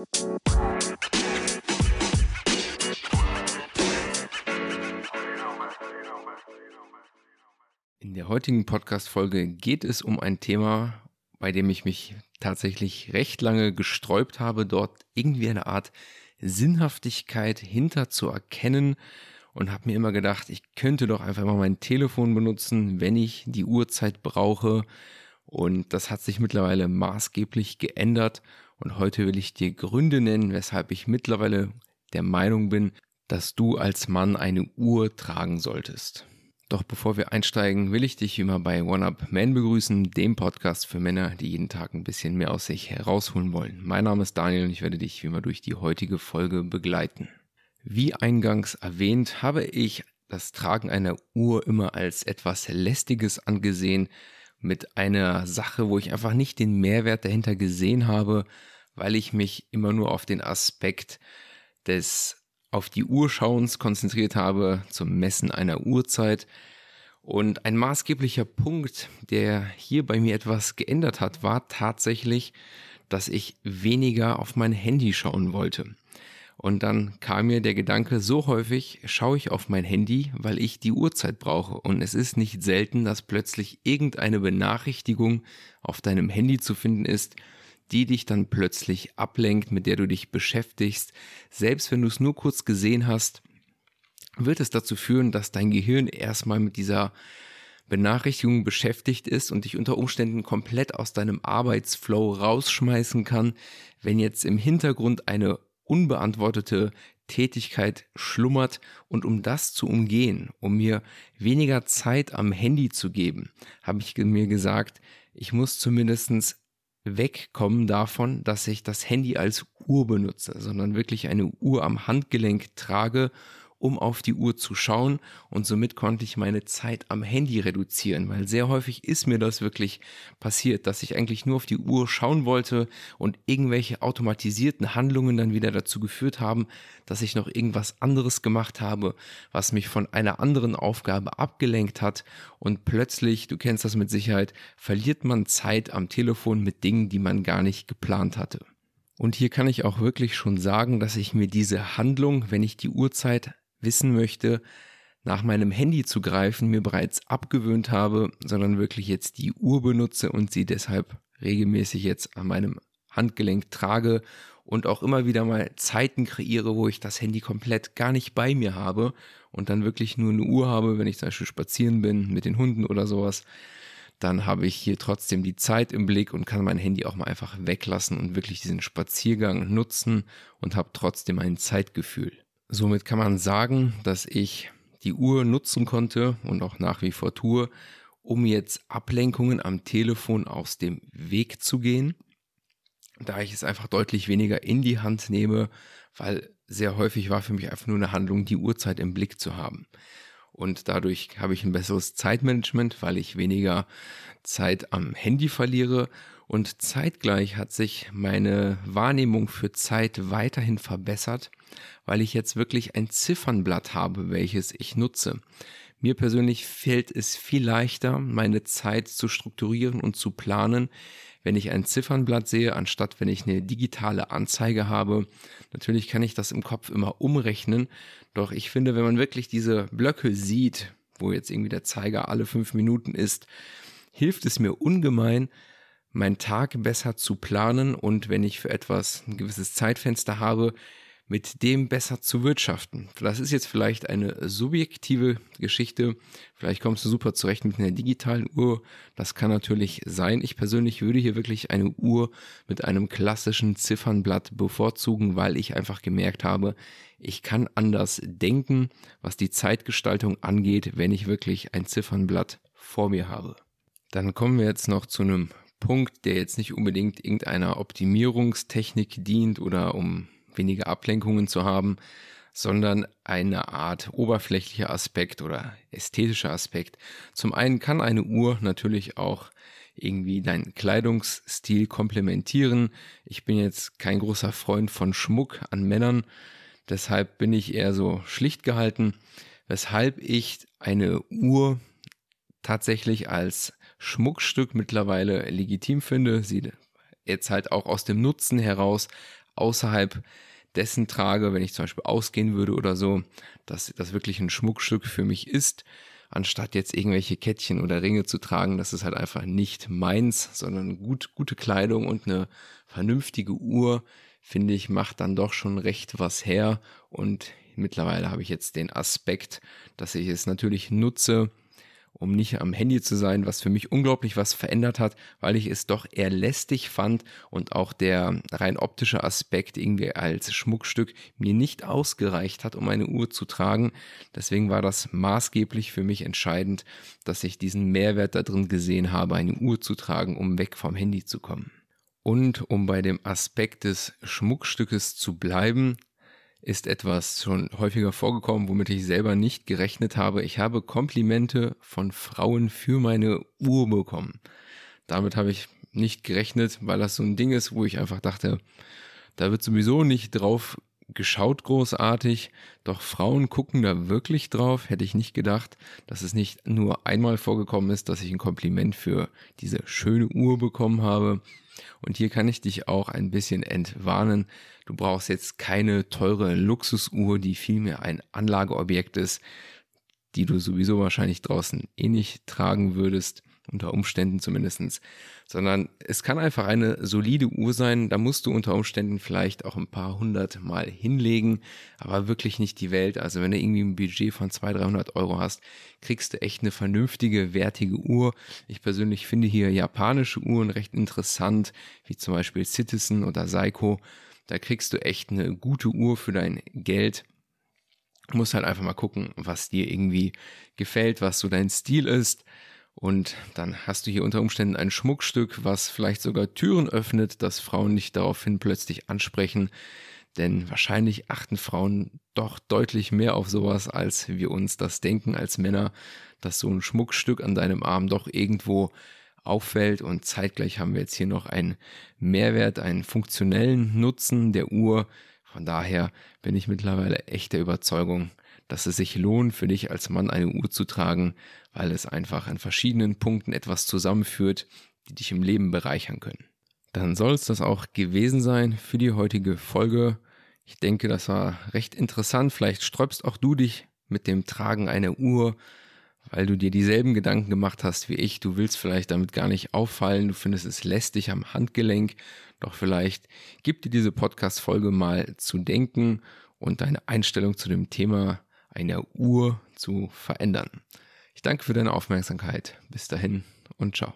In der heutigen Podcast-Folge geht es um ein Thema, bei dem ich mich tatsächlich recht lange gesträubt habe, dort irgendwie eine Art Sinnhaftigkeit hinter zu erkennen und habe mir immer gedacht, ich könnte doch einfach mal mein Telefon benutzen, wenn ich die Uhrzeit brauche. Und das hat sich mittlerweile maßgeblich geändert. Und heute will ich dir Gründe nennen, weshalb ich mittlerweile der Meinung bin, dass du als Mann eine Uhr tragen solltest. Doch bevor wir einsteigen, will ich dich wie immer bei One Up Man begrüßen, dem Podcast für Männer, die jeden Tag ein bisschen mehr aus sich herausholen wollen. Mein Name ist Daniel und ich werde dich wie immer durch die heutige Folge begleiten. Wie eingangs erwähnt, habe ich das Tragen einer Uhr immer als etwas Lästiges angesehen, mit einer Sache, wo ich einfach nicht den Mehrwert dahinter gesehen habe, weil ich mich immer nur auf den Aspekt des auf die Uhr schauens konzentriert habe zum Messen einer Uhrzeit. Und ein maßgeblicher Punkt, der hier bei mir etwas geändert hat, war tatsächlich, dass ich weniger auf mein Handy schauen wollte. Und dann kam mir der Gedanke, so häufig schaue ich auf mein Handy, weil ich die Uhrzeit brauche. Und es ist nicht selten, dass plötzlich irgendeine Benachrichtigung auf deinem Handy zu finden ist, die dich dann plötzlich ablenkt, mit der du dich beschäftigst. Selbst wenn du es nur kurz gesehen hast, wird es dazu führen, dass dein Gehirn erstmal mit dieser Benachrichtigung beschäftigt ist und dich unter Umständen komplett aus deinem Arbeitsflow rausschmeißen kann, wenn jetzt im Hintergrund eine unbeantwortete Tätigkeit schlummert. Und um das zu umgehen, um mir weniger Zeit am Handy zu geben, habe ich mir gesagt, ich muss zumindest wegkommen davon, dass ich das Handy als Uhr benutze, sondern wirklich eine Uhr am Handgelenk trage um auf die Uhr zu schauen und somit konnte ich meine Zeit am Handy reduzieren, weil sehr häufig ist mir das wirklich passiert, dass ich eigentlich nur auf die Uhr schauen wollte und irgendwelche automatisierten Handlungen dann wieder dazu geführt haben, dass ich noch irgendwas anderes gemacht habe, was mich von einer anderen Aufgabe abgelenkt hat und plötzlich, du kennst das mit Sicherheit, verliert man Zeit am Telefon mit Dingen, die man gar nicht geplant hatte. Und hier kann ich auch wirklich schon sagen, dass ich mir diese Handlung, wenn ich die Uhrzeit wissen möchte, nach meinem Handy zu greifen, mir bereits abgewöhnt habe, sondern wirklich jetzt die Uhr benutze und sie deshalb regelmäßig jetzt an meinem Handgelenk trage und auch immer wieder mal Zeiten kreiere, wo ich das Handy komplett gar nicht bei mir habe und dann wirklich nur eine Uhr habe, wenn ich zum Beispiel spazieren bin mit den Hunden oder sowas, dann habe ich hier trotzdem die Zeit im Blick und kann mein Handy auch mal einfach weglassen und wirklich diesen Spaziergang nutzen und habe trotzdem ein Zeitgefühl. Somit kann man sagen, dass ich die Uhr nutzen konnte und auch nach wie vor tue, um jetzt Ablenkungen am Telefon aus dem Weg zu gehen, da ich es einfach deutlich weniger in die Hand nehme, weil sehr häufig war für mich einfach nur eine Handlung, die Uhrzeit im Blick zu haben. Und dadurch habe ich ein besseres Zeitmanagement, weil ich weniger Zeit am Handy verliere und zeitgleich hat sich meine Wahrnehmung für Zeit weiterhin verbessert, weil ich jetzt wirklich ein Ziffernblatt habe, welches ich nutze. Mir persönlich fällt es viel leichter, meine Zeit zu strukturieren und zu planen, wenn ich ein Ziffernblatt sehe, anstatt wenn ich eine digitale Anzeige habe. Natürlich kann ich das im Kopf immer umrechnen, doch ich finde, wenn man wirklich diese Blöcke sieht, wo jetzt irgendwie der Zeiger alle fünf Minuten ist, hilft es mir ungemein, meinen Tag besser zu planen und wenn ich für etwas ein gewisses Zeitfenster habe, mit dem besser zu wirtschaften. Das ist jetzt vielleicht eine subjektive Geschichte. Vielleicht kommst du super zurecht mit einer digitalen Uhr. Das kann natürlich sein. Ich persönlich würde hier wirklich eine Uhr mit einem klassischen Ziffernblatt bevorzugen, weil ich einfach gemerkt habe, ich kann anders denken, was die Zeitgestaltung angeht, wenn ich wirklich ein Ziffernblatt vor mir habe. Dann kommen wir jetzt noch zu einem Punkt, der jetzt nicht unbedingt irgendeiner Optimierungstechnik dient oder um weniger Ablenkungen zu haben, sondern eine Art oberflächlicher Aspekt oder ästhetischer Aspekt. Zum einen kann eine Uhr natürlich auch irgendwie deinen Kleidungsstil komplementieren. Ich bin jetzt kein großer Freund von Schmuck an Männern, deshalb bin ich eher so schlicht gehalten, weshalb ich eine Uhr tatsächlich als Schmuckstück mittlerweile legitim finde. Sie jetzt halt auch aus dem Nutzen heraus außerhalb dessen trage, wenn ich zum Beispiel ausgehen würde oder so, dass das wirklich ein Schmuckstück für mich ist, anstatt jetzt irgendwelche Kettchen oder Ringe zu tragen. Das ist halt einfach nicht meins, sondern gut, gute Kleidung und eine vernünftige Uhr, finde ich, macht dann doch schon recht was her. Und mittlerweile habe ich jetzt den Aspekt, dass ich es natürlich nutze, um nicht am Handy zu sein, was für mich unglaublich was verändert hat, weil ich es doch eher lästig fand und auch der rein optische Aspekt irgendwie als Schmuckstück mir nicht ausgereicht hat, um eine Uhr zu tragen. Deswegen war das maßgeblich für mich entscheidend, dass ich diesen Mehrwert da drin gesehen habe, eine Uhr zu tragen, um weg vom Handy zu kommen. Und um bei dem Aspekt des Schmuckstückes zu bleiben, ist etwas schon häufiger vorgekommen, womit ich selber nicht gerechnet habe. Ich habe Komplimente von Frauen für meine Uhr bekommen. Damit habe ich nicht gerechnet, weil das so ein Ding ist, wo ich einfach dachte, da wird sowieso nicht drauf geschaut großartig, doch Frauen gucken da wirklich drauf, hätte ich nicht gedacht, dass es nicht nur einmal vorgekommen ist, dass ich ein Kompliment für diese schöne Uhr bekommen habe. Und hier kann ich dich auch ein bisschen entwarnen. Du brauchst jetzt keine teure Luxusuhr, die vielmehr ein Anlageobjekt ist, die du sowieso wahrscheinlich draußen eh nicht tragen würdest unter Umständen zumindestens, sondern es kann einfach eine solide Uhr sein, da musst du unter Umständen vielleicht auch ein paar hundert Mal hinlegen, aber wirklich nicht die Welt. Also wenn du irgendwie ein Budget von 200, 300 Euro hast, kriegst du echt eine vernünftige, wertige Uhr. Ich persönlich finde hier japanische Uhren recht interessant, wie zum Beispiel Citizen oder Seiko. Da kriegst du echt eine gute Uhr für dein Geld. Musst halt einfach mal gucken, was dir irgendwie gefällt, was so dein Stil ist. Und dann hast du hier unter Umständen ein Schmuckstück, was vielleicht sogar Türen öffnet, dass Frauen nicht daraufhin plötzlich ansprechen. Denn wahrscheinlich achten Frauen doch deutlich mehr auf sowas, als wir uns das denken als Männer, dass so ein Schmuckstück an deinem Arm doch irgendwo auffällt. Und zeitgleich haben wir jetzt hier noch einen Mehrwert, einen funktionellen Nutzen der Uhr. Von daher bin ich mittlerweile echt der Überzeugung, dass es sich lohnt, für dich als Mann eine Uhr zu tragen, weil es einfach an verschiedenen Punkten etwas zusammenführt, die dich im Leben bereichern können. Dann soll es das auch gewesen sein für die heutige Folge. Ich denke, das war recht interessant. Vielleicht sträubst auch du dich mit dem Tragen einer Uhr, weil du dir dieselben Gedanken gemacht hast wie ich. Du willst vielleicht damit gar nicht auffallen. Du findest es lästig am Handgelenk. Doch vielleicht gibt dir diese Podcast-Folge mal zu denken und deine Einstellung zu dem Thema einer Uhr zu verändern. Ich danke für deine Aufmerksamkeit. Bis dahin und ciao.